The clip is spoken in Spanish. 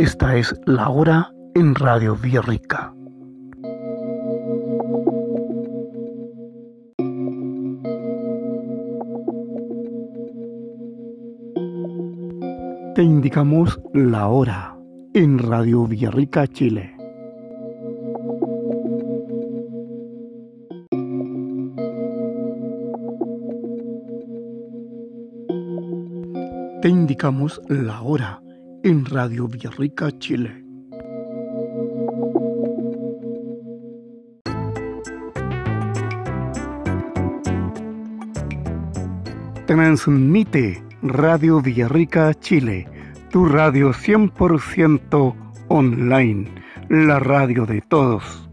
Esta es la hora en Radio Villarrica. Te indicamos la hora en Radio Villarrica, Chile. Te indicamos la hora en Radio Villarrica, Chile. Transmite Radio Villarrica, Chile, tu radio 100% online, la radio de todos.